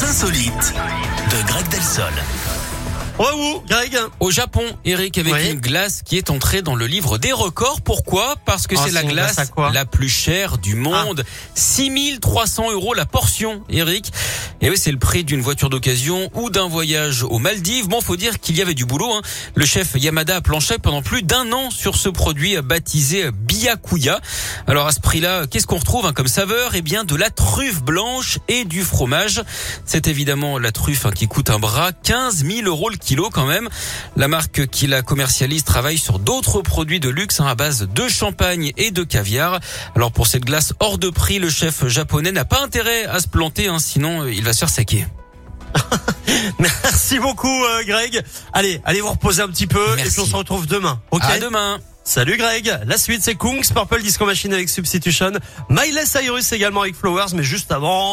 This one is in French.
Les insolites de Greg Delsol. Où, Greg? Au Japon, Eric, avec Oui. une glace qui est entrée dans le livre des records. Pourquoi? Parce que Ah, c'est la glace Ah. la plus chère du monde. 6300 euros la portion, Eric. Et oui, c'est le prix d'une voiture d'occasion ou d'un voyage aux Maldives. Bon, faut dire qu'il y avait du boulot. Hein. Le chef Yamada a planché pendant plus d'un an sur ce produit baptisé Byakuya. Alors à ce prix-là, qu'est-ce qu'on retrouve hein, comme saveur? Eh bien, de la truffe blanche et du fromage. C'est évidemment la truffe hein, qui coûte un bras, 15 000 euros le kilo quand même. La marque qui la commercialise travaille sur d'autres produits de luxe hein, à base de champagne et de caviar. Alors pour cette glace hors de prix, le chef japonais n'a pas intérêt à se planter, hein, sinon il saquer. Merci beaucoup, euh, Greg. Allez, allez vous reposer un petit peu et puis on se retrouve demain. Ok À demain. Salut Greg. La suite c'est Kungs, Purple Disco Machine avec Substitution, Miley Cyrus également avec Flowers, mais juste avant.